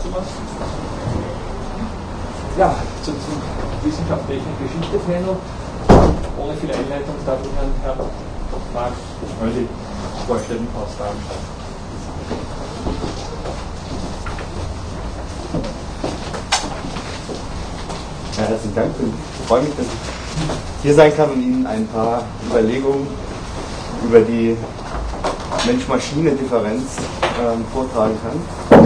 dazu was? Ja, zu diesem wissenschaftlichen Geschichte-Panel. Ohne viel Einleitung darf ich Herrn Herr Marc Mölli vorstellen aus Darmstadt. Ja, herzlichen Dank. Ich freue mich, dass ich hier sein kann und Ihnen ein paar Überlegungen über die Mensch-Maschine-Differenz ähm, vortragen kann.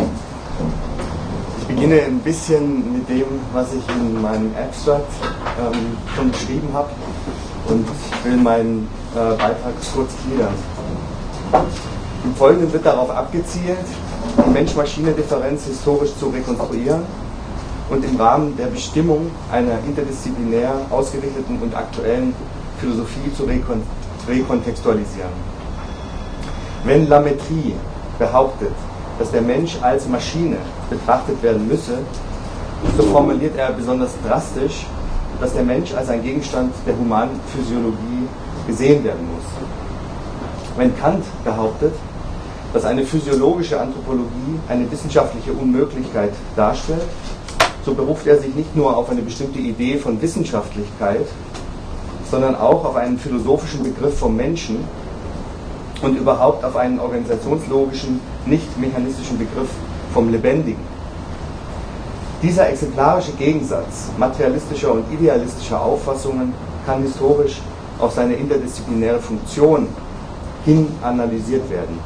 Ich beginne ein bisschen mit dem, was ich in meinem Abstract ähm, schon beschrieben habe und will meinen äh, Beitrag kurz gliedern. Im Folgenden wird darauf abgezielt, die Mensch-Maschine-Differenz historisch zu rekonstruieren und im Rahmen der Bestimmung einer interdisziplinär ausgerichteten und aktuellen Philosophie zu rekon rekontextualisieren. Wenn Lametrie behauptet, dass der Mensch als Maschine betrachtet werden müsse, so formuliert er besonders drastisch, dass der Mensch als ein Gegenstand der humanen Physiologie gesehen werden muss. Wenn Kant behauptet, dass eine physiologische Anthropologie eine wissenschaftliche Unmöglichkeit darstellt, so beruft er sich nicht nur auf eine bestimmte Idee von Wissenschaftlichkeit, sondern auch auf einen philosophischen Begriff vom Menschen und überhaupt auf einen organisationslogischen, nicht mechanistischen Begriff vom Lebendigen. Dieser exemplarische Gegensatz materialistischer und idealistischer Auffassungen kann historisch auf seine interdisziplinäre Funktion hin analysiert werden.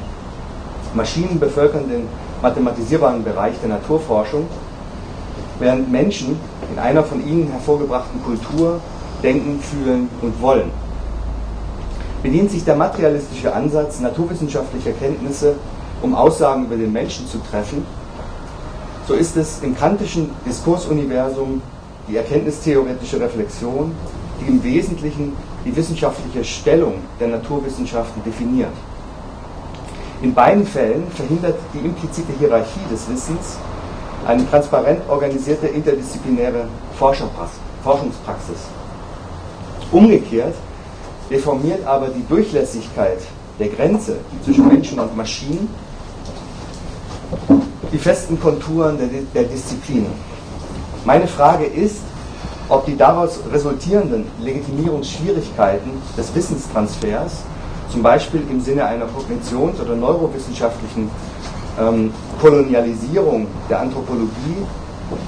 Maschinen bevölkern den mathematisierbaren Bereich der Naturforschung während Menschen in einer von ihnen hervorgebrachten Kultur denken, fühlen und wollen. Bedient sich der materialistische Ansatz naturwissenschaftlicher Kenntnisse, um Aussagen über den Menschen zu treffen, so ist es im kantischen Diskursuniversum die erkenntnistheoretische Reflexion, die im Wesentlichen die wissenschaftliche Stellung der Naturwissenschaften definiert. In beiden Fällen verhindert die implizite Hierarchie des Wissens eine transparent organisierte interdisziplinäre Forschungspraxis. Umgekehrt deformiert aber die Durchlässigkeit der Grenze zwischen Menschen und Maschinen die festen Konturen der, der Disziplin. Meine Frage ist, ob die daraus resultierenden Legitimierungsschwierigkeiten des Wissenstransfers, zum Beispiel im Sinne einer kognitions- oder neurowissenschaftlichen ähm, Kolonialisierung der Anthropologie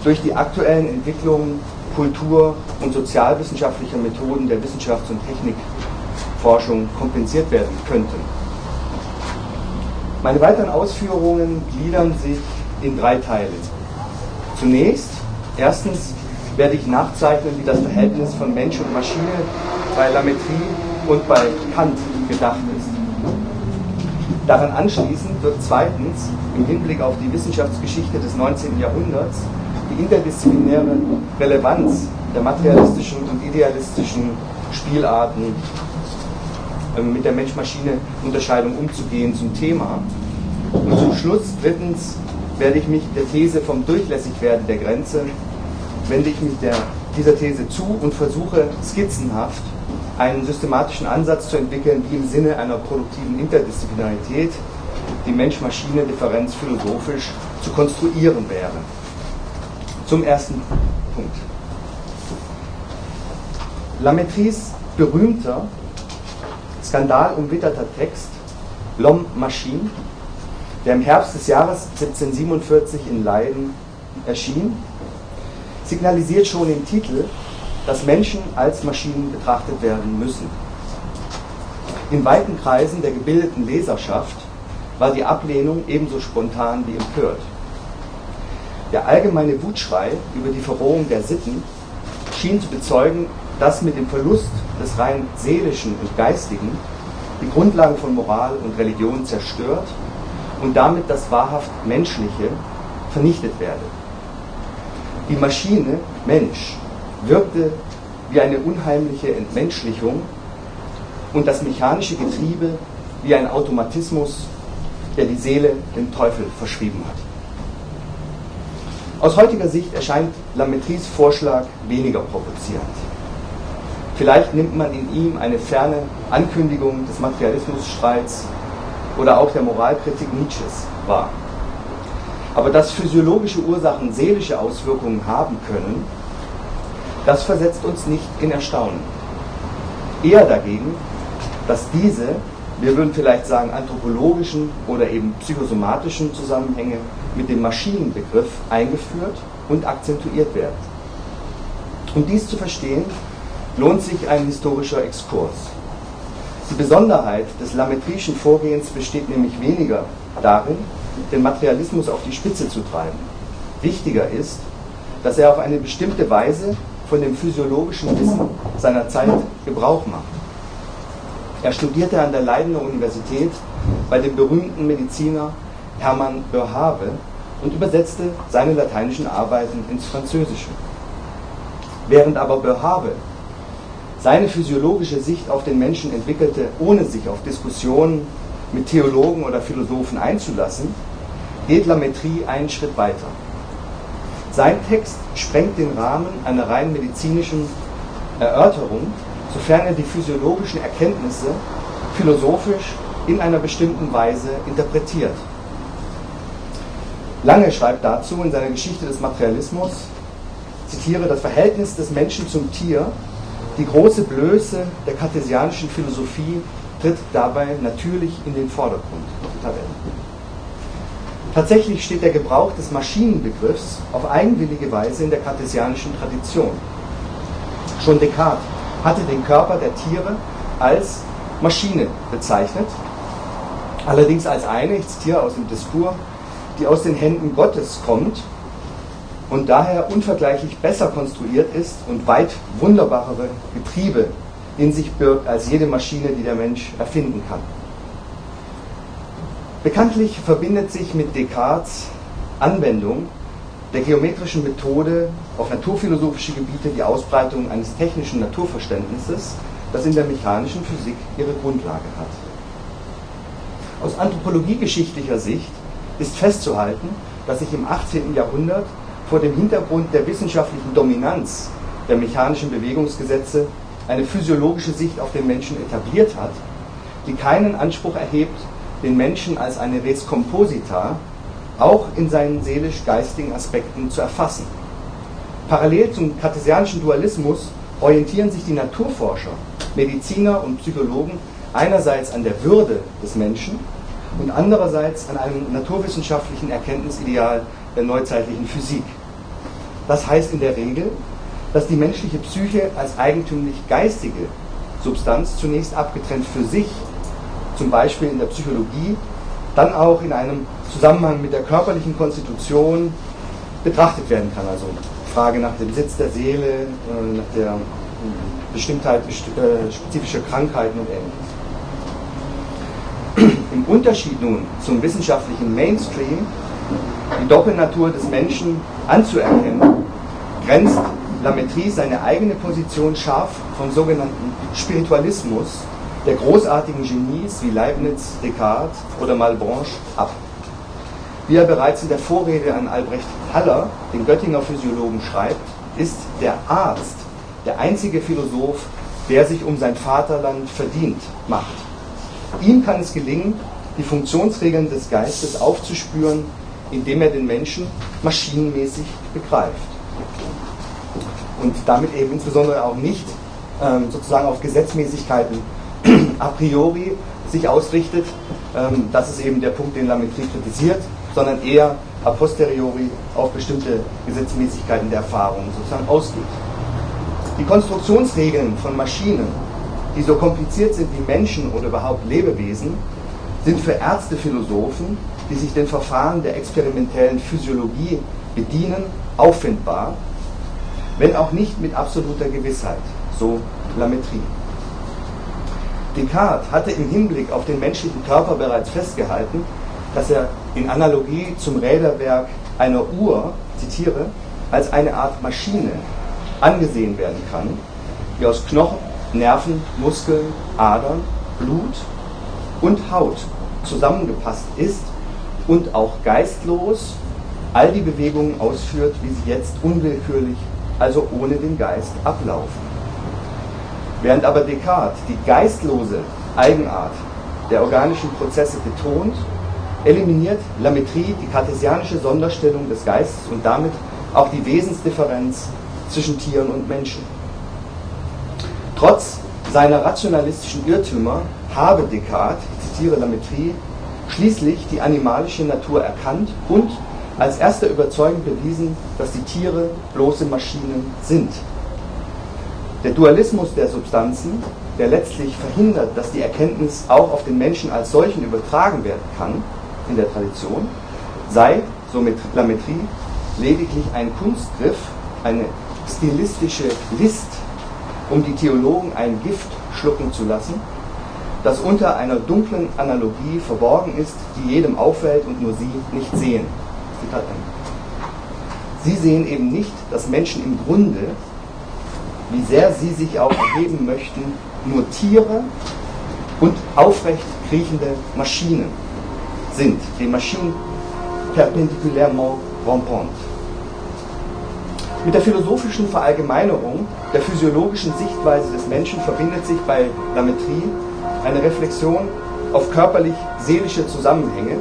durch die aktuellen Entwicklungen kultur- und sozialwissenschaftlicher Methoden der Wissenschafts- und Technikforschung kompensiert werden könnten. Meine weiteren Ausführungen gliedern sich in drei Teile. Zunächst, erstens werde ich nachzeichnen, wie das Verhältnis von Mensch und Maschine bei Lametrie und bei Kant gedacht ist. Daran anschließend wird zweitens im Hinblick auf die Wissenschaftsgeschichte des 19. Jahrhunderts die interdisziplinäre Relevanz der materialistischen und idealistischen Spielarten mit der Mensch-Maschine-Unterscheidung umzugehen zum Thema. Und zum Schluss drittens werde ich mich der These vom Durchlässigwerden der Grenze, wende ich mich der, dieser These zu und versuche skizzenhaft einen systematischen Ansatz zu entwickeln, wie im Sinne einer produktiven Interdisziplinarität die Mensch-Maschine-Differenz philosophisch zu konstruieren wäre. Zum ersten Punkt. Lametries berühmter, skandalumwitterter Text L'Homme Machine, der im Herbst des Jahres 1747 in Leiden erschien, signalisiert schon im Titel, dass Menschen als Maschinen betrachtet werden müssen. In weiten Kreisen der gebildeten Leserschaft war die Ablehnung ebenso spontan wie empört. Der allgemeine Wutschrei über die Verrohung der Sitten schien zu bezeugen, dass mit dem Verlust des rein seelischen und geistigen die Grundlagen von Moral und Religion zerstört und damit das wahrhaft Menschliche vernichtet werde. Die Maschine, Mensch, wirkte wie eine unheimliche Entmenschlichung und das mechanische Getriebe wie ein Automatismus, der die Seele dem Teufel verschrieben hat. Aus heutiger Sicht erscheint Lametries Vorschlag weniger provozierend. Vielleicht nimmt man in ihm eine ferne Ankündigung des Materialismusstreits oder auch der Moralkritik Nietzsches wahr. Aber dass physiologische Ursachen seelische Auswirkungen haben können, das versetzt uns nicht in Erstaunen. Eher dagegen, dass diese, wir würden vielleicht sagen, anthropologischen oder eben psychosomatischen Zusammenhänge mit dem Maschinenbegriff eingeführt und akzentuiert werden. Um dies zu verstehen, lohnt sich ein historischer Exkurs. Die Besonderheit des lametrischen Vorgehens besteht nämlich weniger darin, den Materialismus auf die Spitze zu treiben. Wichtiger ist, dass er auf eine bestimmte Weise von dem physiologischen Wissen seiner Zeit Gebrauch macht. Er studierte an der Leidener Universität bei dem berühmten Mediziner Hermann Boerhaave und übersetzte seine lateinischen Arbeiten ins Französische. Während aber Boerhaave seine physiologische Sicht auf den Menschen entwickelte, ohne sich auf Diskussionen mit Theologen oder Philosophen einzulassen, geht Lametrie einen Schritt weiter. Sein Text sprengt den Rahmen einer rein medizinischen Erörterung, sofern er die physiologischen Erkenntnisse philosophisch in einer bestimmten Weise interpretiert. Lange schreibt dazu in seiner Geschichte des Materialismus, zitiere, das Verhältnis des Menschen zum Tier, die große Blöße der kartesianischen Philosophie tritt dabei natürlich in den Vordergrund. Tatsächlich steht der Gebrauch des Maschinenbegriffs auf eigenwillige Weise in der kartesianischen Tradition. Schon Descartes hatte den Körper der Tiere als Maschine bezeichnet, allerdings als eine, ich zitiere aus dem Diskurs, die aus den Händen Gottes kommt und daher unvergleichlich besser konstruiert ist und weit wunderbarere Getriebe in sich birgt als jede Maschine, die der Mensch erfinden kann. Bekanntlich verbindet sich mit Descartes Anwendung der geometrischen Methode auf naturphilosophische Gebiete die Ausbreitung eines technischen Naturverständnisses, das in der mechanischen Physik ihre Grundlage hat. Aus anthropologiegeschichtlicher Sicht ist festzuhalten, dass sich im 18. Jahrhundert vor dem Hintergrund der wissenschaftlichen Dominanz der mechanischen Bewegungsgesetze eine physiologische Sicht auf den Menschen etabliert hat, die keinen Anspruch erhebt, den Menschen als eine Res Composita auch in seinen seelisch-geistigen Aspekten zu erfassen. Parallel zum kartesianischen Dualismus orientieren sich die Naturforscher, Mediziner und Psychologen einerseits an der Würde des Menschen und andererseits an einem naturwissenschaftlichen Erkenntnisideal der neuzeitlichen Physik. Das heißt in der Regel, dass die menschliche Psyche als eigentümlich geistige Substanz zunächst abgetrennt für sich zum Beispiel in der Psychologie, dann auch in einem Zusammenhang mit der körperlichen Konstitution betrachtet werden kann. Also Frage nach dem Sitz der Seele, äh, nach der Bestimmtheit äh, spezifischer Krankheiten und ähnliches. Im Unterschied nun zum wissenschaftlichen Mainstream, die Doppelnatur des Menschen anzuerkennen, grenzt Lametrie seine eigene Position scharf vom sogenannten Spiritualismus der großartigen Genies wie Leibniz, Descartes oder Malebranche ab. Wie er bereits in der Vorrede an Albrecht Haller, den Göttinger Physiologen, schreibt, ist der Arzt der einzige Philosoph, der sich um sein Vaterland verdient macht. Ihm kann es gelingen, die Funktionsregeln des Geistes aufzuspüren, indem er den Menschen maschinenmäßig begreift. Und damit eben insbesondere auch nicht ähm, sozusagen auf Gesetzmäßigkeiten a priori sich ausrichtet, ähm, das ist eben der Punkt, den Lametrie kritisiert, sondern eher a posteriori auf bestimmte Gesetzmäßigkeiten der Erfahrung sozusagen ausgeht. Die Konstruktionsregeln von Maschinen, die so kompliziert sind wie Menschen oder überhaupt Lebewesen, sind für Ärzte, Philosophen, die sich den Verfahren der experimentellen Physiologie bedienen, auffindbar, wenn auch nicht mit absoluter Gewissheit, so Lametrie. Descartes hatte im Hinblick auf den menschlichen Körper bereits festgehalten, dass er in Analogie zum Räderwerk einer Uhr, zitiere, als eine Art Maschine angesehen werden kann, die aus Knochen, Nerven, Muskeln, Adern, Blut und Haut zusammengepasst ist und auch geistlos all die Bewegungen ausführt, wie sie jetzt unwillkürlich, also ohne den Geist, ablaufen. Während aber Descartes die geistlose Eigenart der organischen Prozesse betont, eliminiert Lametrie die kartesianische Sonderstellung des Geistes und damit auch die Wesensdifferenz zwischen Tieren und Menschen. Trotz seiner rationalistischen Irrtümer habe Descartes, ich zitiere Lametrie, schließlich die animalische Natur erkannt und als erster überzeugend bewiesen, dass die Tiere bloße Maschinen sind. Der Dualismus der Substanzen, der letztlich verhindert, dass die Erkenntnis auch auf den Menschen als solchen übertragen werden kann, in der Tradition, sei, so mit Lametrie, lediglich ein Kunstgriff, eine stilistische List, um die Theologen ein Gift schlucken zu lassen, das unter einer dunklen Analogie verborgen ist, die jedem auffällt und nur sie nicht sehen. Sie sehen eben nicht, dass Menschen im Grunde, wie sehr sie sich auch erheben möchten, nur Tiere und aufrecht kriechende Maschinen sind, die Maschinen perpendiculairement rampantes. Mit der philosophischen Verallgemeinerung der physiologischen Sichtweise des Menschen verbindet sich bei Lametrie eine Reflexion auf körperlich-seelische Zusammenhänge,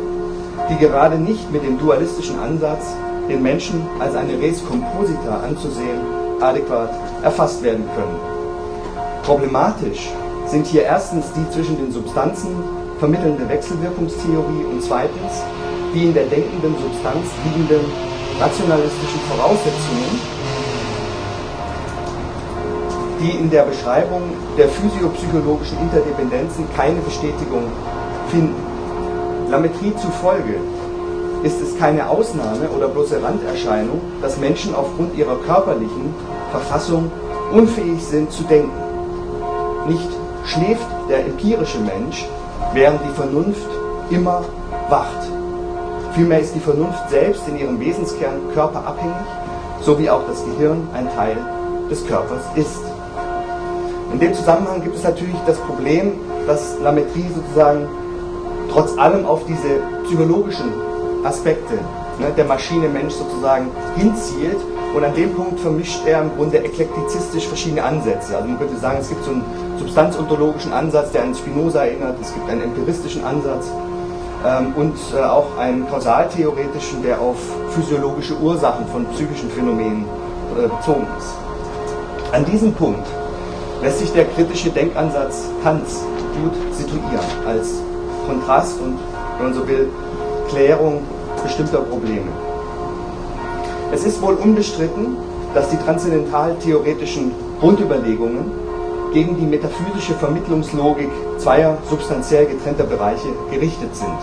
die gerade nicht mit dem dualistischen Ansatz, den Menschen als eine Res composita anzusehen, adäquat erfasst werden können. Problematisch sind hier erstens die zwischen den Substanzen vermittelnde Wechselwirkungstheorie und zweitens die in der denkenden Substanz liegenden rationalistischen Voraussetzungen, die in der Beschreibung der physiopsychologischen Interdependenzen keine Bestätigung finden. Lametrie zufolge ist es keine Ausnahme oder bloße Randerscheinung, dass Menschen aufgrund ihrer körperlichen Verfassung unfähig sind zu denken. Nicht schläft der empirische Mensch, während die Vernunft immer wacht. Vielmehr ist die Vernunft selbst in ihrem Wesenskern körperabhängig, so wie auch das Gehirn ein Teil des Körpers ist. In dem Zusammenhang gibt es natürlich das Problem, dass Lametrie sozusagen trotz allem auf diese psychologischen Aspekte ne, der Maschine Mensch sozusagen hinzielt und an dem Punkt vermischt er im Grunde eklektizistisch verschiedene Ansätze. Also man könnte sagen, es gibt so einen substanzontologischen Ansatz, der an Spinoza erinnert, es gibt einen empiristischen Ansatz ähm, und äh, auch einen kausaltheoretischen, der auf physiologische Ursachen von psychischen Phänomenen äh, bezogen ist. An diesem Punkt lässt sich der kritische Denkansatz Kants gut situieren als Kontrast und, wenn man so will, Klärung bestimmter Probleme. Es ist wohl unbestritten, dass die transzendental-theoretischen Grundüberlegungen gegen die metaphysische Vermittlungslogik zweier substanziell getrennter Bereiche gerichtet sind.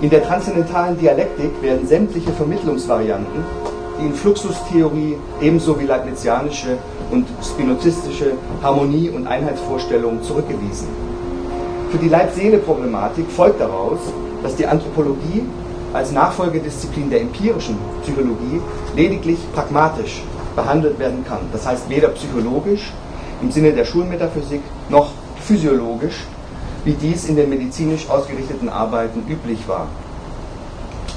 In der transzendentalen Dialektik werden sämtliche Vermittlungsvarianten, die in Fluxustheorie ebenso wie leibnizianische und spinozistische Harmonie- und Einheitsvorstellungen zurückgewiesen. Für die Leib-Seele-Problematik folgt daraus, dass die Anthropologie als Nachfolgedisziplin der empirischen Psychologie lediglich pragmatisch behandelt werden kann. Das heißt weder psychologisch im Sinne der Schulmetaphysik noch physiologisch, wie dies in den medizinisch ausgerichteten Arbeiten üblich war.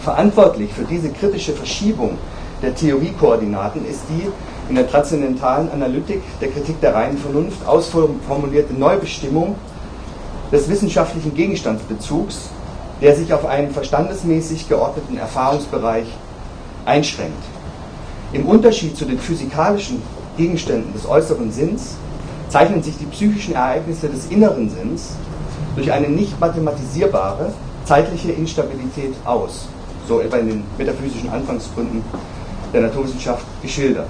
Verantwortlich für diese kritische Verschiebung der Theoriekoordinaten ist die in der transzendentalen Analytik der Kritik der reinen Vernunft ausformulierte Neubestimmung des wissenschaftlichen Gegenstandsbezugs, der sich auf einen verstandesmäßig geordneten Erfahrungsbereich einschränkt. Im Unterschied zu den physikalischen Gegenständen des äußeren Sinns zeichnen sich die psychischen Ereignisse des inneren Sinns durch eine nicht mathematisierbare zeitliche Instabilität aus, so etwa in den metaphysischen Anfangsgründen der Naturwissenschaft geschildert.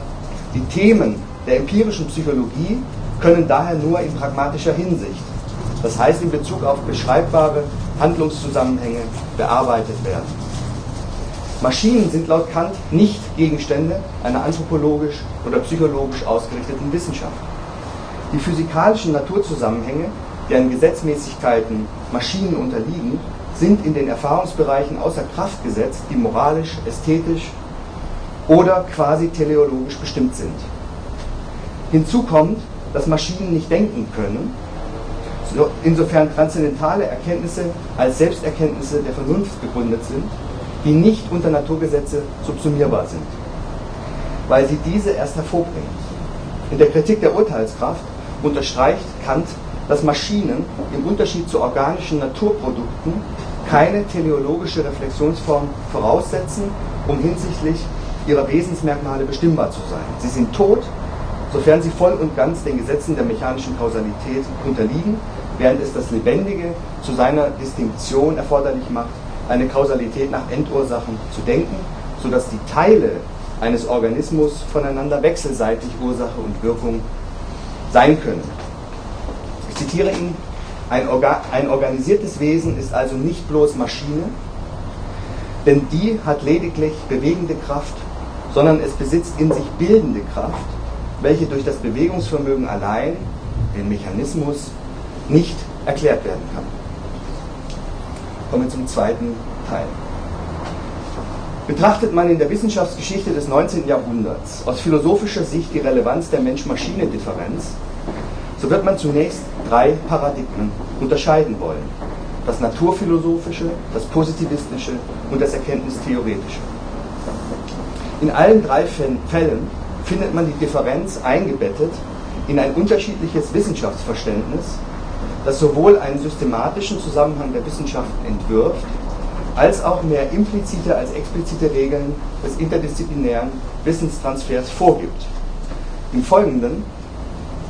Die Themen der empirischen Psychologie können daher nur in pragmatischer Hinsicht, das heißt in Bezug auf beschreibbare Handlungszusammenhänge, bearbeitet werden. Maschinen sind laut Kant nicht Gegenstände einer anthropologisch oder psychologisch ausgerichteten Wissenschaft. Die physikalischen Naturzusammenhänge, deren Gesetzmäßigkeiten Maschinen unterliegen, sind in den Erfahrungsbereichen außer Kraft gesetzt, die moralisch, ästhetisch oder quasi teleologisch bestimmt sind. Hinzu kommt, dass Maschinen nicht denken können, insofern transzendentale Erkenntnisse als Selbsterkenntnisse der Vernunft begründet sind, die nicht unter Naturgesetze subsumierbar sind, weil sie diese erst hervorbringen. In der Kritik der Urteilskraft unterstreicht Kant, dass Maschinen im Unterschied zu organischen Naturprodukten keine teleologische Reflexionsform voraussetzen, um hinsichtlich ihrer Wesensmerkmale bestimmbar zu sein. Sie sind tot, sofern sie voll und ganz den Gesetzen der mechanischen Kausalität unterliegen, während es das Lebendige zu seiner Distinktion erforderlich macht, eine Kausalität nach Endursachen zu denken, sodass die Teile eines Organismus voneinander wechselseitig Ursache und Wirkung sein können. Ich zitiere ihn, ein, Orga ein organisiertes Wesen ist also nicht bloß Maschine, denn die hat lediglich bewegende Kraft, sondern es besitzt in sich bildende Kraft, welche durch das Bewegungsvermögen allein, den Mechanismus, nicht erklärt werden kann. Kommen wir zum zweiten Teil. Betrachtet man in der Wissenschaftsgeschichte des 19. Jahrhunderts aus philosophischer Sicht die Relevanz der Mensch-Maschine-Differenz, so wird man zunächst drei Paradigmen unterscheiden wollen. Das naturphilosophische, das positivistische und das erkenntnistheoretische. In allen drei Fällen findet man die Differenz eingebettet in ein unterschiedliches Wissenschaftsverständnis, das sowohl einen systematischen Zusammenhang der Wissenschaften entwirft, als auch mehr implizite als explizite Regeln des interdisziplinären Wissenstransfers vorgibt. Im Folgenden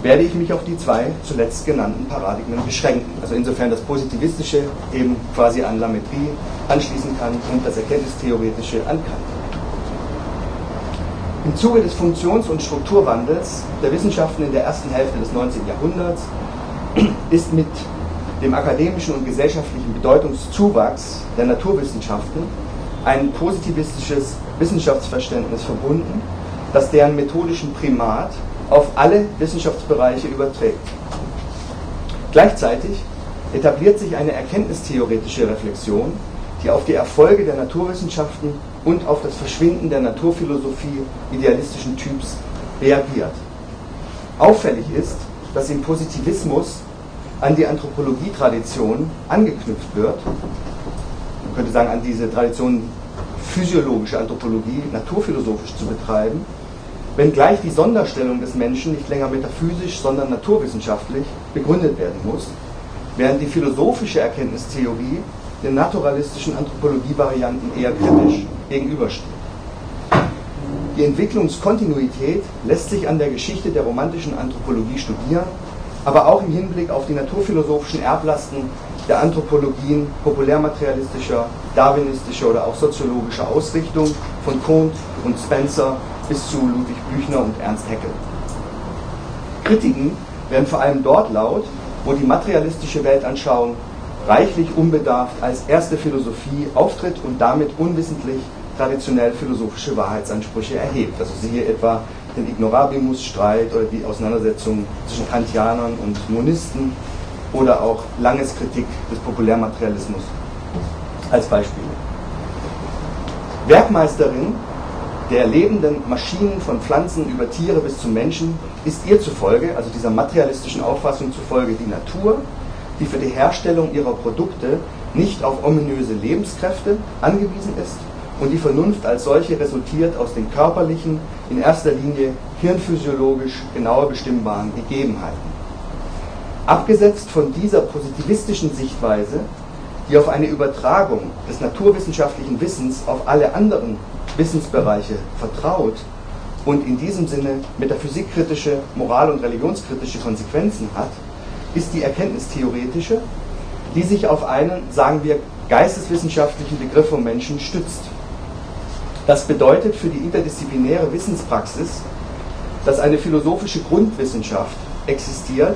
werde ich mich auf die zwei zuletzt genannten Paradigmen beschränken. Also insofern das Positivistische eben quasi an Lametrie anschließen kann und das Erkenntnistheoretische an Kant. Im Zuge des Funktions- und Strukturwandels der Wissenschaften in der ersten Hälfte des 19. Jahrhunderts ist mit dem akademischen und gesellschaftlichen Bedeutungszuwachs der Naturwissenschaften ein positivistisches Wissenschaftsverständnis verbunden, das deren methodischen Primat auf alle Wissenschaftsbereiche überträgt. Gleichzeitig etabliert sich eine erkenntnistheoretische Reflexion, die auf die Erfolge der Naturwissenschaften und auf das Verschwinden der Naturphilosophie idealistischen Typs reagiert. Auffällig ist, dass im Positivismus an die Anthropologietradition angeknüpft wird. Man könnte sagen, an diese Tradition physiologische Anthropologie naturphilosophisch zu betreiben, wenngleich die Sonderstellung des Menschen nicht länger metaphysisch, sondern naturwissenschaftlich begründet werden muss, während die philosophische Erkenntnistheorie den naturalistischen Anthropologievarianten eher kritisch gegenübersteht. Die Entwicklungskontinuität lässt sich an der Geschichte der romantischen Anthropologie studieren, aber auch im Hinblick auf die naturphilosophischen Erblasten der Anthropologien populärmaterialistischer, darwinistischer oder auch soziologischer Ausrichtung von Comte und Spencer bis zu Ludwig Büchner und Ernst Haeckel. Kritiken werden vor allem dort laut, wo die materialistische Weltanschauung reichlich unbedarft als erste Philosophie auftritt und damit unwissentlich traditionell philosophische Wahrheitsansprüche erhebt. Also siehe etwa den Ignorabimus-Streit oder die Auseinandersetzung zwischen Kantianern und Monisten oder auch Langes Kritik des Populärmaterialismus als Beispiele. Werkmeisterin der lebenden Maschinen von Pflanzen über Tiere bis zum Menschen ist ihr zufolge, also dieser materialistischen Auffassung zufolge, die Natur, die für die Herstellung ihrer Produkte nicht auf ominöse Lebenskräfte angewiesen ist und die Vernunft als solche resultiert aus den körperlichen, in erster Linie hirnphysiologisch genauer bestimmbaren Gegebenheiten. Abgesetzt von dieser positivistischen Sichtweise, die auf eine Übertragung des naturwissenschaftlichen Wissens auf alle anderen Wissensbereiche vertraut und in diesem Sinne metaphysikkritische, moral- und religionskritische Konsequenzen hat, ist die erkenntnistheoretische, die sich auf einen, sagen wir, geisteswissenschaftlichen Begriff vom Menschen stützt. Das bedeutet für die interdisziplinäre Wissenspraxis, dass eine philosophische Grundwissenschaft existiert,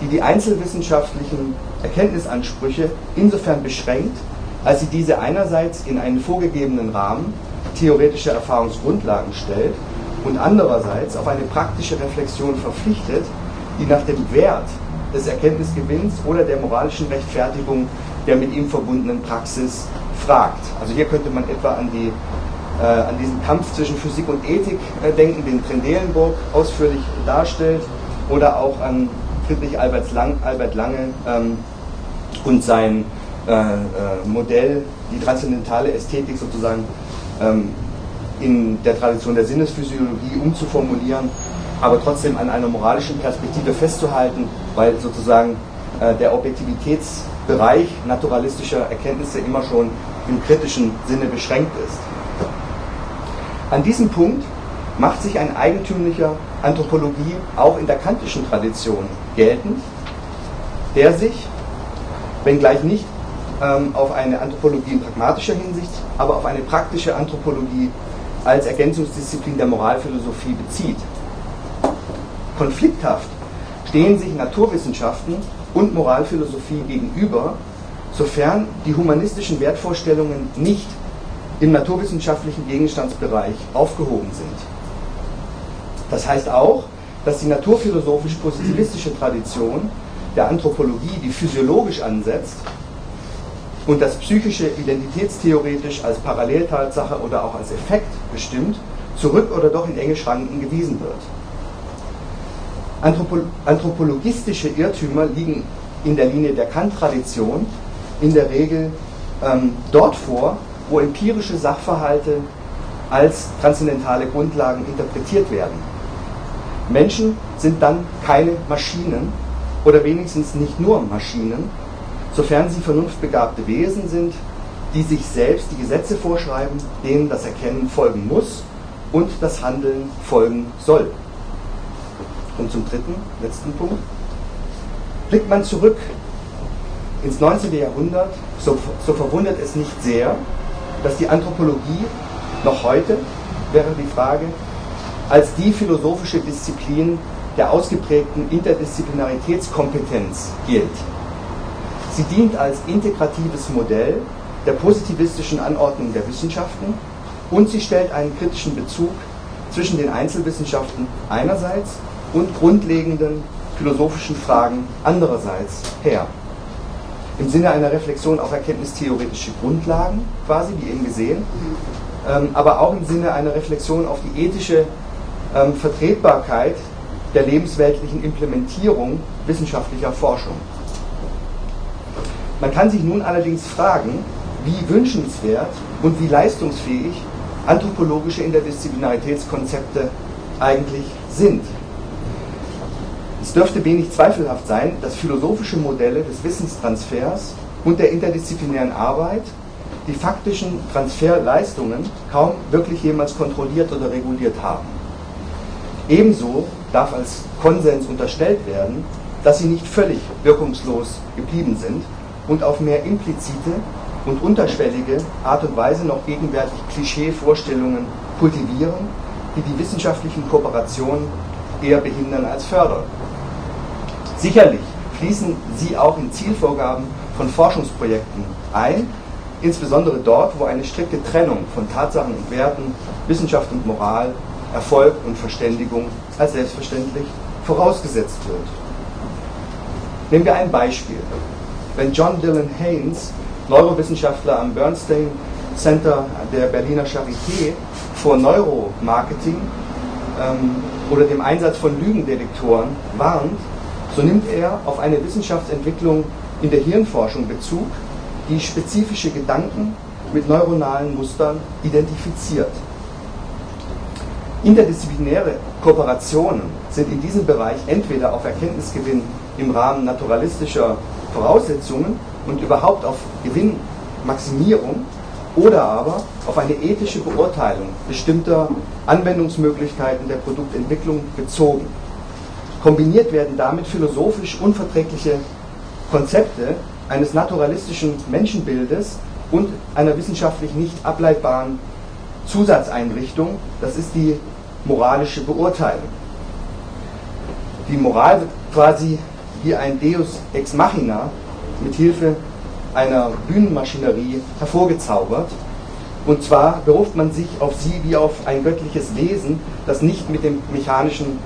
die die einzelwissenschaftlichen Erkenntnisansprüche insofern beschränkt, als sie diese einerseits in einen vorgegebenen Rahmen theoretischer Erfahrungsgrundlagen stellt und andererseits auf eine praktische Reflexion verpflichtet, die nach dem Wert des Erkenntnisgewinns oder der moralischen Rechtfertigung der mit ihm verbundenen Praxis fragt. Also hier könnte man etwa an, die, an diesen Kampf zwischen Physik und Ethik äh, denken, den Trendelenburg ausführlich darstellt, oder auch an Friedrich Albert, Lang, Albert Lange ähm, und sein äh, äh, Modell, die transzendentale Ästhetik sozusagen ähm, in der Tradition der Sinnesphysiologie umzuformulieren aber trotzdem an einer moralischen Perspektive festzuhalten, weil sozusagen äh, der Objektivitäts, Bereich naturalistischer Erkenntnisse immer schon im kritischen Sinne beschränkt ist. An diesem Punkt macht sich ein eigentümlicher Anthropologie auch in der kantischen Tradition geltend, der sich, wenngleich nicht ähm, auf eine Anthropologie in pragmatischer Hinsicht, aber auf eine praktische Anthropologie als Ergänzungsdisziplin der Moralphilosophie bezieht. Konflikthaft stehen sich Naturwissenschaften und Moralphilosophie gegenüber, sofern die humanistischen Wertvorstellungen nicht im naturwissenschaftlichen Gegenstandsbereich aufgehoben sind. Das heißt auch, dass die naturphilosophisch-positivistische Tradition der Anthropologie, die physiologisch ansetzt und das psychische identitätstheoretisch als Paralleltatsache oder auch als Effekt bestimmt, zurück oder doch in enge Schranken gewiesen wird. Anthropo anthropologistische Irrtümer liegen in der Linie der Kant-Tradition in der Regel ähm, dort vor, wo empirische Sachverhalte als transzendentale Grundlagen interpretiert werden. Menschen sind dann keine Maschinen oder wenigstens nicht nur Maschinen, sofern sie vernunftbegabte Wesen sind, die sich selbst die Gesetze vorschreiben, denen das Erkennen folgen muss und das Handeln folgen soll. Und zum dritten, letzten Punkt. Blickt man zurück ins 19. Jahrhundert, so, so verwundert es nicht sehr, dass die Anthropologie noch heute, wäre die Frage, als die philosophische Disziplin der ausgeprägten Interdisziplinaritätskompetenz gilt. Sie dient als integratives Modell der positivistischen Anordnung der Wissenschaften und sie stellt einen kritischen Bezug zwischen den Einzelwissenschaften einerseits und grundlegenden philosophischen Fragen andererseits her. Im Sinne einer Reflexion auf erkenntnistheoretische Grundlagen, quasi, wie eben gesehen, ähm, aber auch im Sinne einer Reflexion auf die ethische ähm, Vertretbarkeit der lebensweltlichen Implementierung wissenschaftlicher Forschung. Man kann sich nun allerdings fragen, wie wünschenswert und wie leistungsfähig anthropologische Interdisziplinaritätskonzepte eigentlich sind. Es dürfte wenig zweifelhaft sein, dass philosophische Modelle des Wissenstransfers und der interdisziplinären Arbeit die faktischen Transferleistungen kaum wirklich jemals kontrolliert oder reguliert haben. Ebenso darf als Konsens unterstellt werden, dass sie nicht völlig wirkungslos geblieben sind und auf mehr implizite und unterschwellige Art und Weise noch gegenwärtig Klischee-Vorstellungen kultivieren, die die wissenschaftlichen Kooperationen eher behindern als fördern. Sicherlich fließen sie auch in Zielvorgaben von Forschungsprojekten ein, insbesondere dort, wo eine strikte Trennung von Tatsachen und Werten, Wissenschaft und Moral, Erfolg und Verständigung als selbstverständlich vorausgesetzt wird. Nehmen wir ein Beispiel. Wenn John Dylan Haynes, Neurowissenschaftler am Bernstein Center der Berliner Charité, vor Neuromarketing ähm, oder dem Einsatz von Lügendetektoren warnt, so nimmt er auf eine Wissenschaftsentwicklung in der Hirnforschung Bezug, die spezifische Gedanken mit neuronalen Mustern identifiziert. Interdisziplinäre Kooperationen sind in diesem Bereich entweder auf Erkenntnisgewinn im Rahmen naturalistischer Voraussetzungen und überhaupt auf Gewinnmaximierung oder aber auf eine ethische Beurteilung bestimmter Anwendungsmöglichkeiten der Produktentwicklung bezogen. Kombiniert werden damit philosophisch unverträgliche Konzepte eines naturalistischen Menschenbildes und einer wissenschaftlich nicht ableitbaren Zusatzeinrichtung, das ist die moralische Beurteilung. Die Moral wird quasi wie ein Deus ex machina mit Hilfe einer Bühnenmaschinerie hervorgezaubert. Und zwar beruft man sich auf sie wie auf ein göttliches Wesen, das nicht mit dem mechanischen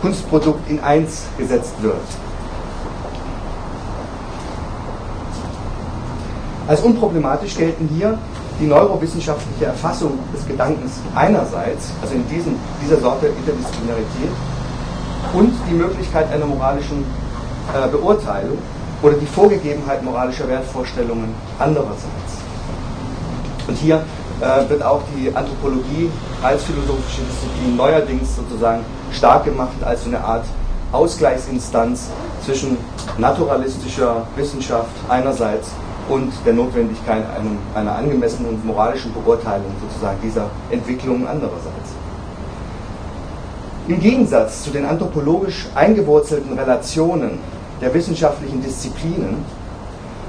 Kunstprodukt in eins gesetzt wird. Als unproblematisch gelten hier die neurowissenschaftliche Erfassung des Gedankens einerseits, also in diesem, dieser Sorte Interdisziplinarität, und die Möglichkeit einer moralischen äh, Beurteilung oder die Vorgegebenheit moralischer Wertvorstellungen andererseits. Und hier äh, wird auch die Anthropologie als philosophische Disziplin neuerdings sozusagen stark gemacht als eine Art Ausgleichsinstanz zwischen naturalistischer Wissenschaft einerseits und der Notwendigkeit einer angemessenen moralischen Beurteilung sozusagen dieser Entwicklungen andererseits. Im Gegensatz zu den anthropologisch eingewurzelten Relationen der wissenschaftlichen Disziplinen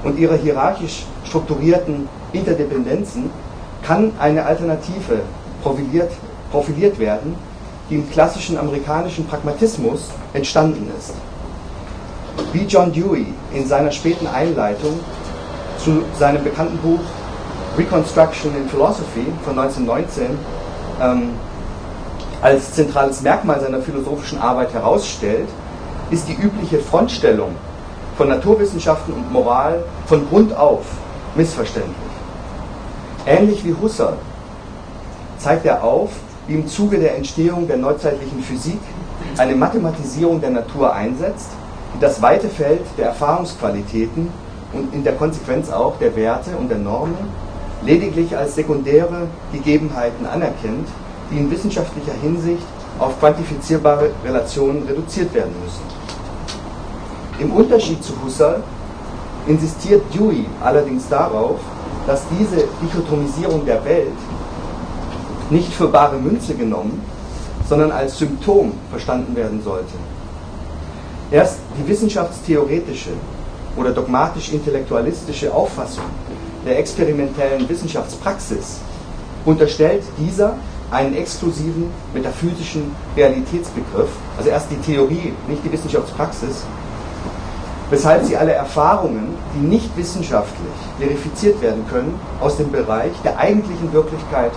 und ihrer hierarchisch strukturierten Interdependenzen kann eine Alternative profiliert, profiliert werden, die im klassischen amerikanischen Pragmatismus entstanden ist. Wie John Dewey in seiner späten Einleitung zu seinem bekannten Buch Reconstruction in Philosophy von 1919 ähm, als zentrales Merkmal seiner philosophischen Arbeit herausstellt, ist die übliche Frontstellung von Naturwissenschaften und Moral von Grund auf missverständlich. Ähnlich wie Husserl zeigt er auf, wie im Zuge der Entstehung der neuzeitlichen Physik eine Mathematisierung der Natur einsetzt, die das weite Feld der Erfahrungsqualitäten und in der Konsequenz auch der Werte und der Normen lediglich als sekundäre Gegebenheiten anerkennt, die in wissenschaftlicher Hinsicht auf quantifizierbare Relationen reduziert werden müssen. Im Unterschied zu Husserl insistiert Dewey allerdings darauf, dass diese Dichotomisierung der Welt nicht für bare Münze genommen, sondern als Symptom verstanden werden sollte. Erst die wissenschaftstheoretische oder dogmatisch-intellektualistische Auffassung der experimentellen Wissenschaftspraxis unterstellt dieser einen exklusiven metaphysischen Realitätsbegriff, also erst die Theorie, nicht die Wissenschaftspraxis, weshalb sie alle Erfahrungen, die nicht wissenschaftlich verifiziert werden können, aus dem Bereich der eigentlichen Wirklichkeit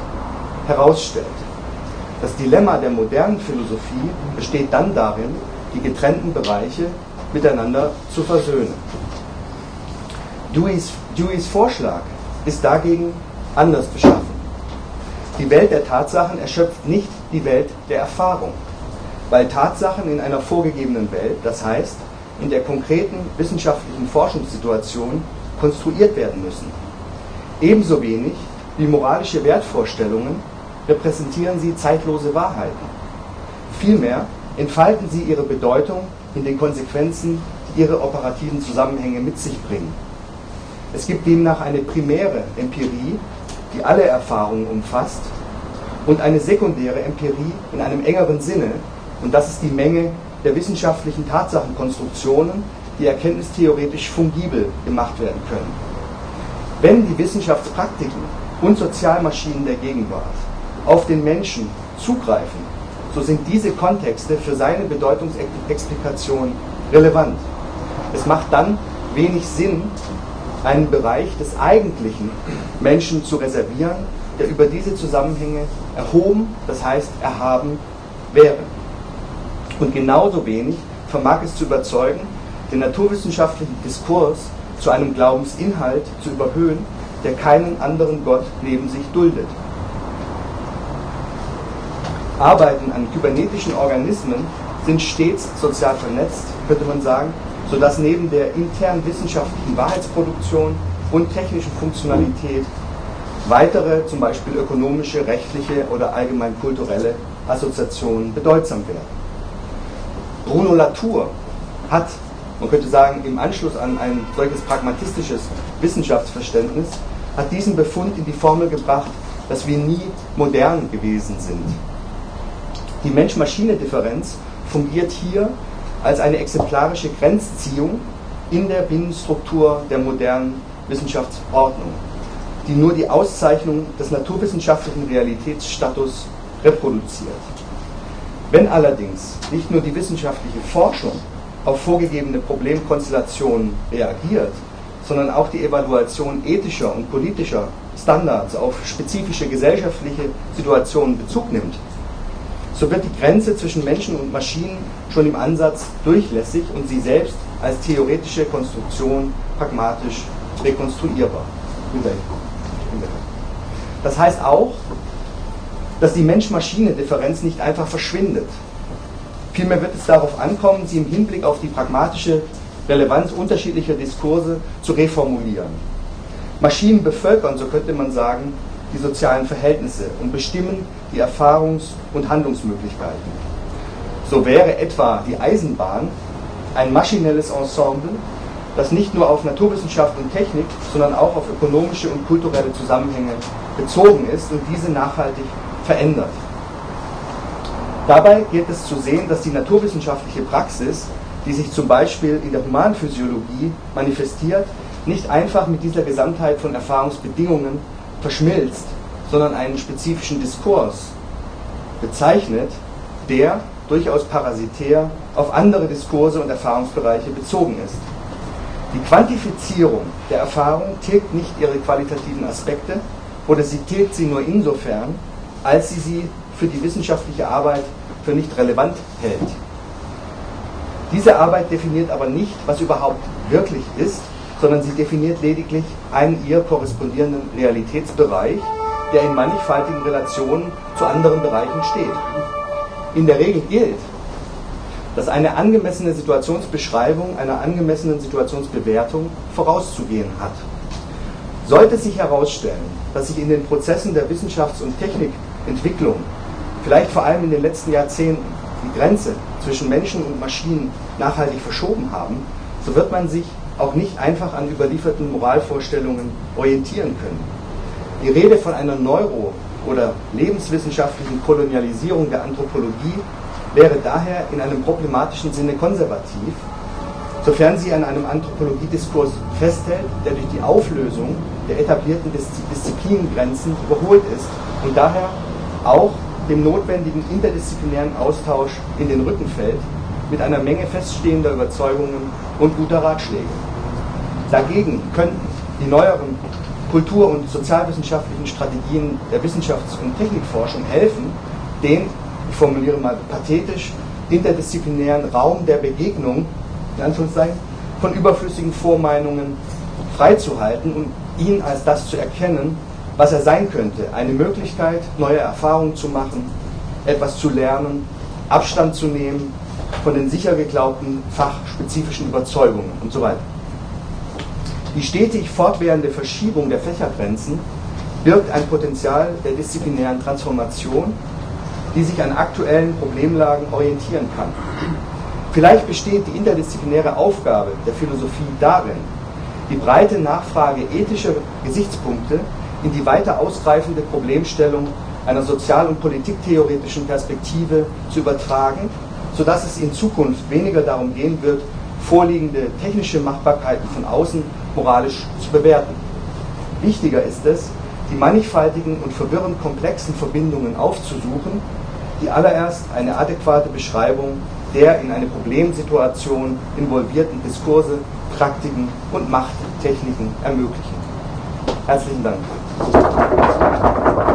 herausstellt. Das Dilemma der modernen Philosophie besteht dann darin, die getrennten Bereiche miteinander zu versöhnen. Deweys, Deweys Vorschlag ist dagegen anders beschaffen. Die Welt der Tatsachen erschöpft nicht die Welt der Erfahrung, weil Tatsachen in einer vorgegebenen Welt, das heißt in der konkreten wissenschaftlichen Forschungssituation, konstruiert werden müssen. Ebenso wenig wie moralische Wertvorstellungen repräsentieren sie zeitlose Wahrheiten. Vielmehr entfalten sie ihre Bedeutung in den Konsequenzen, die ihre operativen Zusammenhänge mit sich bringen. Es gibt demnach eine primäre Empirie, die alle Erfahrungen umfasst, und eine sekundäre Empirie in einem engeren Sinne, und das ist die Menge der wissenschaftlichen Tatsachenkonstruktionen, die erkenntnistheoretisch fungibel gemacht werden können. Wenn die Wissenschaftspraktiken und Sozialmaschinen der Gegenwart auf den Menschen zugreifen, so sind diese Kontexte für seine Bedeutungsexplikation relevant. Es macht dann wenig Sinn, einen Bereich des eigentlichen Menschen zu reservieren, der über diese Zusammenhänge erhoben, das heißt erhaben wäre. Und genauso wenig vermag es zu überzeugen, den naturwissenschaftlichen Diskurs zu einem Glaubensinhalt zu überhöhen, der keinen anderen Gott neben sich duldet. Arbeiten an kybernetischen Organismen sind stets sozial vernetzt, könnte man sagen, sodass neben der internen wissenschaftlichen Wahrheitsproduktion und technischen Funktionalität weitere, zum Beispiel ökonomische, rechtliche oder allgemein kulturelle Assoziationen bedeutsam werden. Bruno Latour hat, man könnte sagen, im Anschluss an ein solches pragmatistisches Wissenschaftsverständnis, hat diesen Befund in die Formel gebracht, dass wir nie modern gewesen sind. Die Mensch-Maschine-Differenz fungiert hier als eine exemplarische Grenzziehung in der Binnenstruktur der modernen Wissenschaftsordnung, die nur die Auszeichnung des naturwissenschaftlichen Realitätsstatus reproduziert. Wenn allerdings nicht nur die wissenschaftliche Forschung auf vorgegebene Problemkonstellationen reagiert, sondern auch die Evaluation ethischer und politischer Standards auf spezifische gesellschaftliche Situationen Bezug nimmt, so wird die Grenze zwischen Menschen und Maschinen schon im Ansatz durchlässig und sie selbst als theoretische Konstruktion pragmatisch rekonstruierbar. Das heißt auch, dass die Mensch-Maschine-Differenz nicht einfach verschwindet. Vielmehr wird es darauf ankommen, sie im Hinblick auf die pragmatische Relevanz unterschiedlicher Diskurse zu reformulieren. Maschinen bevölkern, so könnte man sagen, die sozialen Verhältnisse und bestimmen die Erfahrungs- und Handlungsmöglichkeiten. So wäre etwa die Eisenbahn ein maschinelles Ensemble, das nicht nur auf Naturwissenschaft und Technik, sondern auch auf ökonomische und kulturelle Zusammenhänge bezogen ist und diese nachhaltig verändert. Dabei gilt es zu sehen, dass die naturwissenschaftliche Praxis, die sich zum Beispiel in der Humanphysiologie manifestiert, nicht einfach mit dieser Gesamtheit von Erfahrungsbedingungen verschmilzt, sondern einen spezifischen Diskurs bezeichnet, der durchaus parasitär auf andere Diskurse und Erfahrungsbereiche bezogen ist. Die Quantifizierung der Erfahrung tilgt nicht ihre qualitativen Aspekte oder sie tilgt sie nur insofern, als sie sie für die wissenschaftliche Arbeit für nicht relevant hält. Diese Arbeit definiert aber nicht, was überhaupt wirklich ist, sondern sie definiert lediglich einen ihr korrespondierenden Realitätsbereich, der in mannigfaltigen Relationen zu anderen Bereichen steht. In der Regel gilt, dass eine angemessene Situationsbeschreibung einer angemessenen Situationsbewertung vorauszugehen hat. Sollte sich herausstellen, dass sich in den Prozessen der Wissenschafts- und Technikentwicklung, vielleicht vor allem in den letzten Jahrzehnten, die Grenze zwischen Menschen und Maschinen nachhaltig verschoben haben, so wird man sich auch nicht einfach an überlieferten Moralvorstellungen orientieren können. Die Rede von einer neuro- oder lebenswissenschaftlichen Kolonialisierung der Anthropologie wäre daher in einem problematischen Sinne konservativ, sofern sie an einem Anthropologiediskurs festhält, der durch die Auflösung der etablierten Disziplingrenzen überholt ist und daher auch dem notwendigen interdisziplinären Austausch in den Rücken fällt, mit einer Menge feststehender Überzeugungen und guter Ratschläge. Dagegen könnten die neueren kultur- und sozialwissenschaftlichen Strategien der Wissenschafts- und Technikforschung helfen, den, ich formuliere mal pathetisch, interdisziplinären Raum der Begegnung, von überflüssigen Vormeinungen freizuhalten und ihn als das zu erkennen, was er sein könnte. Eine Möglichkeit, neue Erfahrungen zu machen, etwas zu lernen, Abstand zu nehmen von den sicher geglaubten fachspezifischen Überzeugungen und so weiter. Die stetig fortwährende Verschiebung der Fächergrenzen birgt ein Potenzial der disziplinären Transformation, die sich an aktuellen Problemlagen orientieren kann. Vielleicht besteht die interdisziplinäre Aufgabe der Philosophie darin, die breite Nachfrage ethischer Gesichtspunkte in die weiter ausgreifende Problemstellung einer sozial- und politiktheoretischen Perspektive zu übertragen, sodass es in Zukunft weniger darum gehen wird, vorliegende technische Machbarkeiten von außen moralisch zu bewerten. Wichtiger ist es, die mannigfaltigen und verwirrend komplexen Verbindungen aufzusuchen, die allererst eine adäquate Beschreibung der in eine Problemsituation involvierten Diskurse, Praktiken und Machttechniken ermöglichen. Herzlichen Dank. ハハハハ!